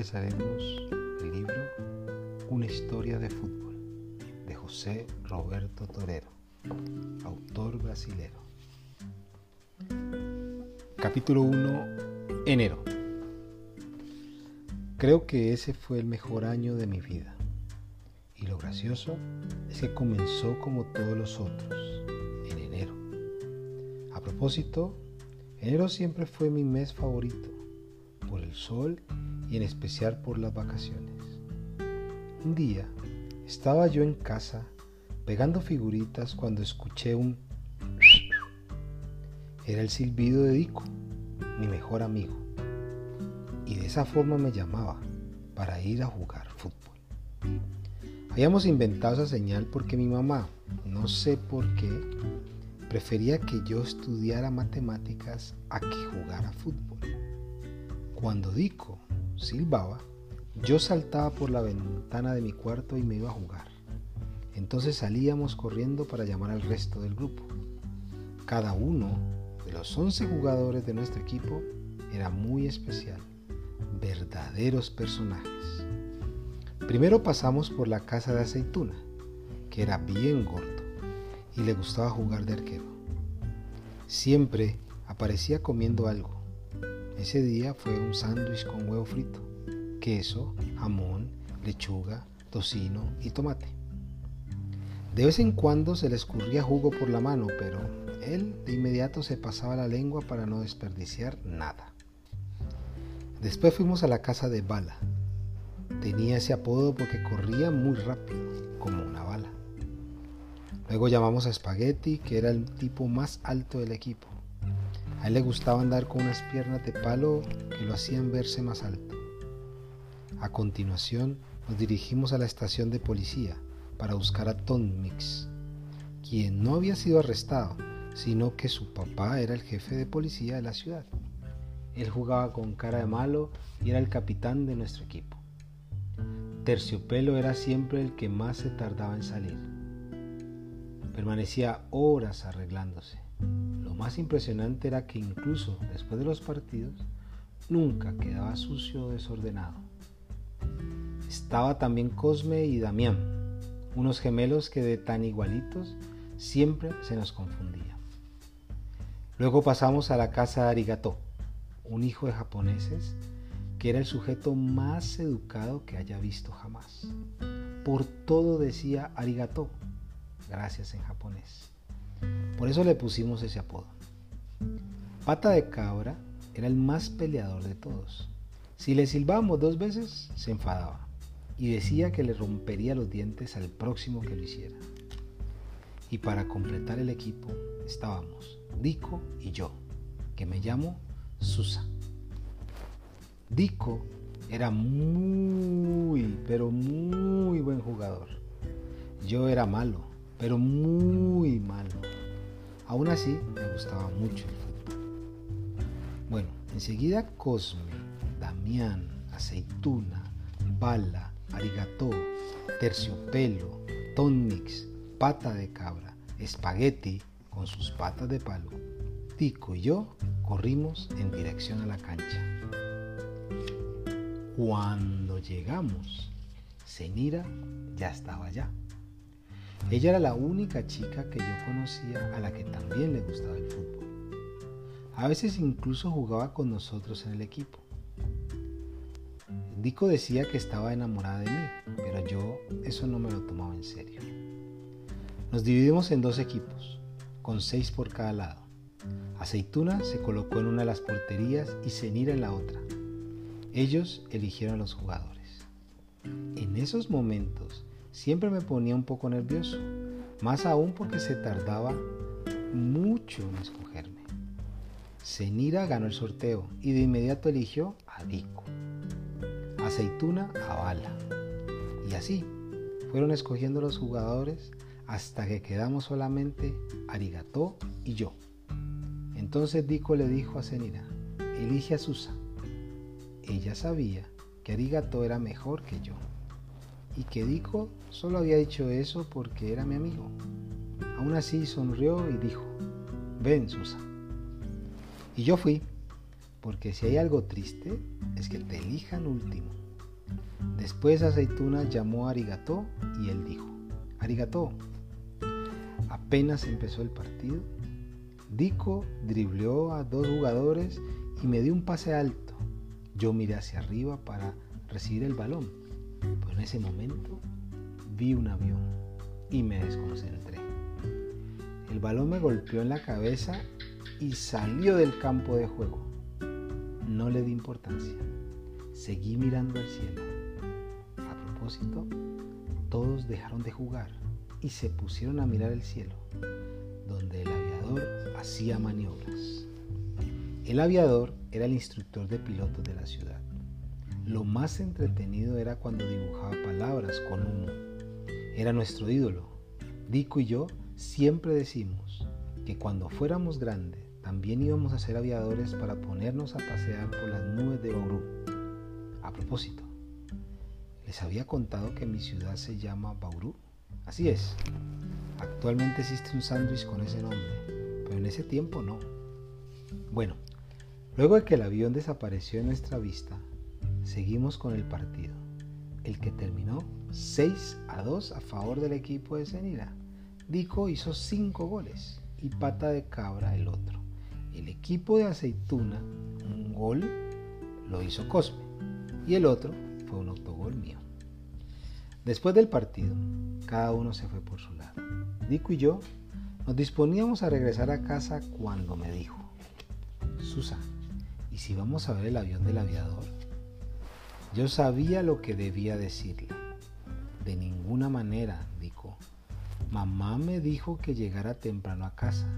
empezaremos el libro Una historia de fútbol de José Roberto Torero, autor brasilero. Capítulo 1, enero. Creo que ese fue el mejor año de mi vida. Y lo gracioso es que comenzó como todos los otros, en enero. A propósito, enero siempre fue mi mes favorito, por el sol en especial por las vacaciones. Un día estaba yo en casa pegando figuritas cuando escuché un... Era el silbido de Dico, mi mejor amigo. Y de esa forma me llamaba para ir a jugar fútbol. Habíamos inventado esa señal porque mi mamá, no sé por qué, prefería que yo estudiara matemáticas a que jugara fútbol. Cuando Dico silbaba, yo saltaba por la ventana de mi cuarto y me iba a jugar. Entonces salíamos corriendo para llamar al resto del grupo. Cada uno de los 11 jugadores de nuestro equipo era muy especial, verdaderos personajes. Primero pasamos por la casa de aceituna, que era bien gordo y le gustaba jugar de arquero. Siempre aparecía comiendo algo, ese día fue un sándwich con huevo frito, queso, jamón, lechuga, tocino y tomate. De vez en cuando se le escurría jugo por la mano, pero él de inmediato se pasaba la lengua para no desperdiciar nada. Después fuimos a la casa de Bala. Tenía ese apodo porque corría muy rápido, como una bala. Luego llamamos a Spaghetti, que era el tipo más alto del equipo. A él le gustaba andar con unas piernas de palo que lo hacían verse más alto. A continuación nos dirigimos a la estación de policía para buscar a Tom Mix, quien no había sido arrestado, sino que su papá era el jefe de policía de la ciudad. Él jugaba con cara de malo y era el capitán de nuestro equipo. Terciopelo era siempre el que más se tardaba en salir. Permanecía horas arreglándose lo más impresionante era que incluso después de los partidos nunca quedaba sucio o desordenado. Estaba también Cosme y Damián, unos gemelos que de tan igualitos siempre se nos confundía. Luego pasamos a la casa de Arigato, un hijo de japoneses que era el sujeto más educado que haya visto jamás. Por todo decía arigato, gracias en japonés. Por eso le pusimos ese apodo. Pata de cabra era el más peleador de todos. Si le silbábamos dos veces, se enfadaba y decía que le rompería los dientes al próximo que lo hiciera. Y para completar el equipo estábamos Dico y yo, que me llamo Susa. Dico era muy, pero muy buen jugador. Yo era malo, pero muy malo. Aún así, me gustaba mucho el fútbol. Bueno, enseguida Cosme, Damián, Aceituna, Bala, Arigató, Terciopelo, Tonix, Pata de Cabra, Espagueti con sus patas de palo, Tico y yo corrimos en dirección a la cancha. Cuando llegamos, Zenira ya estaba allá. Ella era la única chica que yo conocía a la que también le gustaba el fútbol. A veces incluso jugaba con nosotros en el equipo. Dico decía que estaba enamorada de mí, pero yo eso no me lo tomaba en serio. Nos dividimos en dos equipos, con seis por cada lado. Aceituna se colocó en una de las porterías y Zenira en la otra. Ellos eligieron a los jugadores. En esos momentos siempre me ponía un poco nervioso, más aún porque se tardaba mucho en escogerme. Zenira ganó el sorteo y de inmediato eligió a Dico, Aceituna a Bala. Y así fueron escogiendo los jugadores hasta que quedamos solamente Arigató y yo. Entonces Dico le dijo a Zenira, elige a Susa. Ella sabía que Arigató era mejor que yo y que Dico solo había dicho eso porque era mi amigo. Aún así sonrió y dijo, ven Susa. Y yo fui, porque si hay algo triste es que te elijan último. Después Aceituna llamó a Arigató y él dijo, Arigató. Apenas empezó el partido, Dico dribleó a dos jugadores y me dio un pase alto. Yo miré hacia arriba para recibir el balón, pero en ese momento vi un avión y me desconcentré. El balón me golpeó en la cabeza y salió del campo de juego. No le di importancia. Seguí mirando al cielo. A propósito, todos dejaron de jugar y se pusieron a mirar el cielo, donde el aviador hacía maniobras. El aviador era el instructor de pilotos de la ciudad. Lo más entretenido era cuando dibujaba palabras con humo. Era nuestro ídolo. Dico y yo siempre decimos que cuando fuéramos grandes también íbamos a ser aviadores para ponernos a pasear por las nubes de Bauru. A propósito, ¿les había contado que mi ciudad se llama Bauru? Así es. Actualmente existe un sándwich con ese nombre pero en ese tiempo no. Bueno, luego de que el avión desapareció en nuestra vista, seguimos con el partido, el que terminó 6 a 2 a favor del equipo de Cenira. Dico hizo 5 goles y Pata de Cabra el otro. El equipo de Aceituna, un gol lo hizo Cosme y el otro fue un autogol mío. Después del partido, cada uno se fue por su lado. Dico y yo nos disponíamos a regresar a casa cuando me dijo, Susa, ¿y si vamos a ver el avión del aviador? Yo sabía lo que debía decirle. De ninguna manera, dijo. Mamá me dijo que llegara temprano a casa.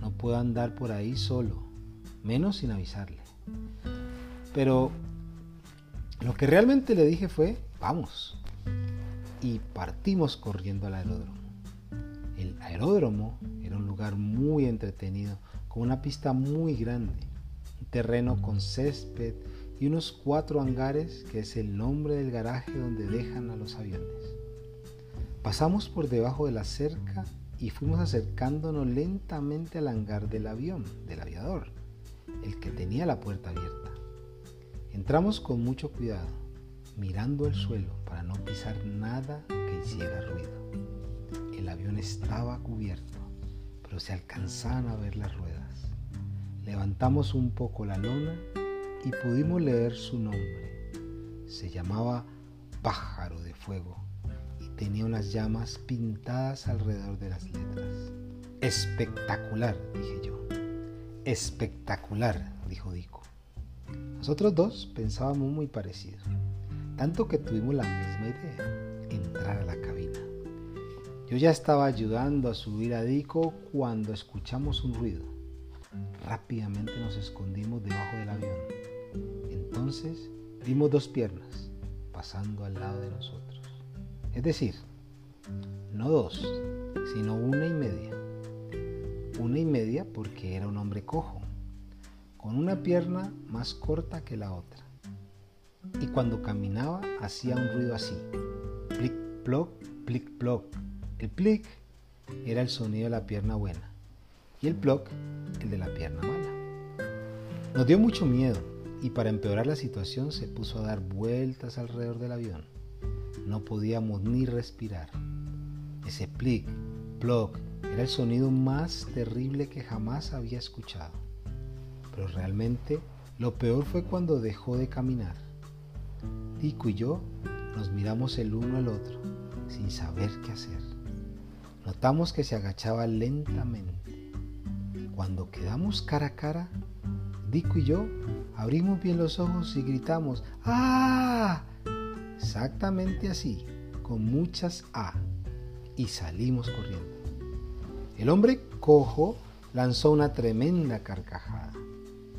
No puedo andar por ahí solo, menos sin avisarle. Pero lo que realmente le dije fue, vamos. Y partimos corriendo al aeródromo. El aeródromo era un lugar muy entretenido, con una pista muy grande, un terreno con césped y unos cuatro hangares que es el nombre del garaje donde dejan a los aviones. Pasamos por debajo de la cerca y fuimos acercándonos lentamente al hangar del avión, del aviador, el que tenía la puerta abierta. Entramos con mucho cuidado, mirando el suelo para no pisar nada que hiciera ruido. El avión estaba cubierto, pero se alcanzaban a ver las ruedas. Levantamos un poco la lona y pudimos leer su nombre. Se llamaba Pájaro de Fuego y tenía unas llamas pintadas alrededor de las letras. Espectacular, dije yo. Espectacular, dijo Dico. Nosotros dos pensábamos muy parecido, tanto que tuvimos la misma idea, entrar a la cabina. Yo ya estaba ayudando a subir a Dico cuando escuchamos un ruido. Rápidamente nos escondimos debajo del avión. Entonces vimos dos piernas pasando al lado de nosotros. Es decir, no dos, sino una y media. Una y media porque era un hombre cojo, con una pierna más corta que la otra. Y cuando caminaba hacía un ruido así. Plic, ploc, plic, ploc el plic era el sonido de la pierna buena y el ploc el de la pierna mala. Nos dio mucho miedo y para empeorar la situación se puso a dar vueltas alrededor del avión. No podíamos ni respirar. Ese plic, ploc, era el sonido más terrible que jamás había escuchado. Pero realmente lo peor fue cuando dejó de caminar. Tico y yo nos miramos el uno al otro sin saber qué hacer. Notamos que se agachaba lentamente. Cuando quedamos cara a cara, Dico y yo abrimos bien los ojos y gritamos ¡Ah! Exactamente así, con muchas A, y salimos corriendo. El hombre cojo lanzó una tremenda carcajada,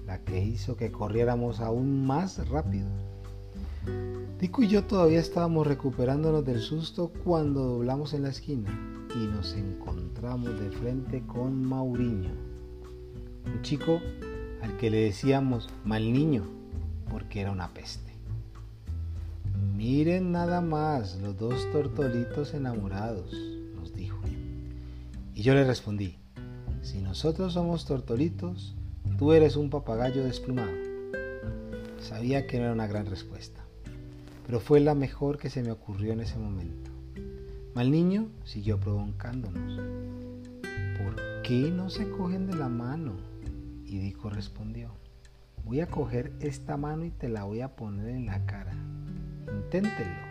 la que hizo que corriéramos aún más rápido. Dico y yo todavía estábamos recuperándonos del susto cuando doblamos en la esquina y nos encontramos de frente con Mauriño, un chico al que le decíamos mal niño porque era una peste. Miren nada más los dos tortolitos enamorados, nos dijo. Y yo le respondí, si nosotros somos tortolitos, tú eres un papagayo desplumado. Sabía que no era una gran respuesta. pero fue la mejor que se me ocurrió en ese momento. Mal niño siguió provocándonos. ¿Por qué no se cogen de la mano? Y Dico respondió, voy a coger esta mano y te la voy a poner en la cara. Inténtenlo.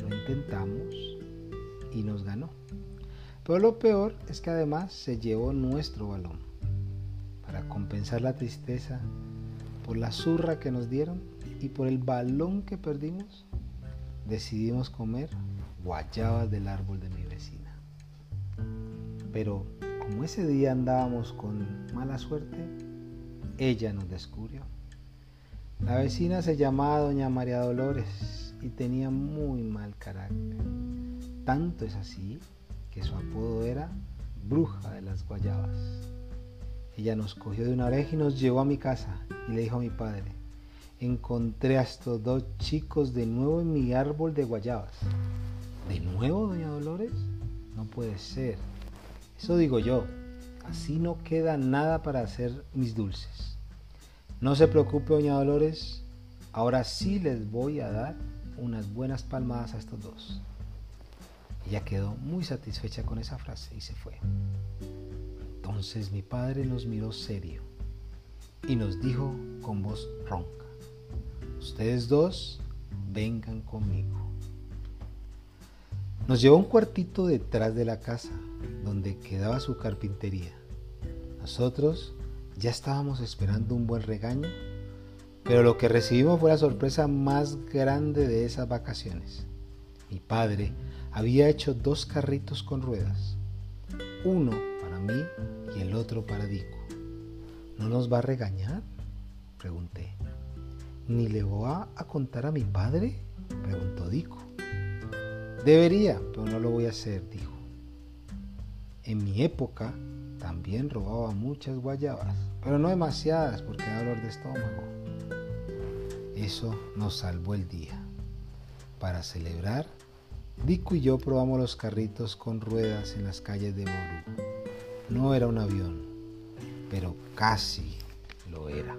Lo intentamos y nos ganó. Pero lo peor es que además se llevó nuestro balón. Para compensar la tristeza por la zurra que nos dieron y por el balón que perdimos, decidimos comer guayabas del árbol de mi vecina. Pero como ese día andábamos con mala suerte, ella nos descubrió. La vecina se llamaba Doña María Dolores y tenía muy mal carácter. Tanto es así que su apodo era Bruja de las Guayabas. Ella nos cogió de una oreja y nos llevó a mi casa y le dijo a mi padre, encontré a estos dos chicos de nuevo en mi árbol de guayabas. ¿De nuevo, doña Dolores? No puede ser. Eso digo yo. Así no queda nada para hacer mis dulces. No se preocupe, doña Dolores. Ahora sí les voy a dar unas buenas palmadas a estos dos. Ella quedó muy satisfecha con esa frase y se fue. Entonces mi padre nos miró serio y nos dijo con voz ronca, ustedes dos vengan conmigo. Nos llevó a un cuartito detrás de la casa donde quedaba su carpintería. Nosotros ya estábamos esperando un buen regaño, pero lo que recibimos fue la sorpresa más grande de esas vacaciones. Mi padre había hecho dos carritos con ruedas, uno para mí y el otro para Dico. ¿No nos va a regañar? Pregunté. ¿Ni le va a contar a mi padre? Preguntó Dico. Debería, pero no lo voy a hacer, dijo. En mi época también robaba muchas guayabas, pero no demasiadas porque da dolor de estómago. Eso nos salvó el día. Para celebrar, Dico y yo probamos los carritos con ruedas en las calles de Boru. No era un avión, pero casi lo era.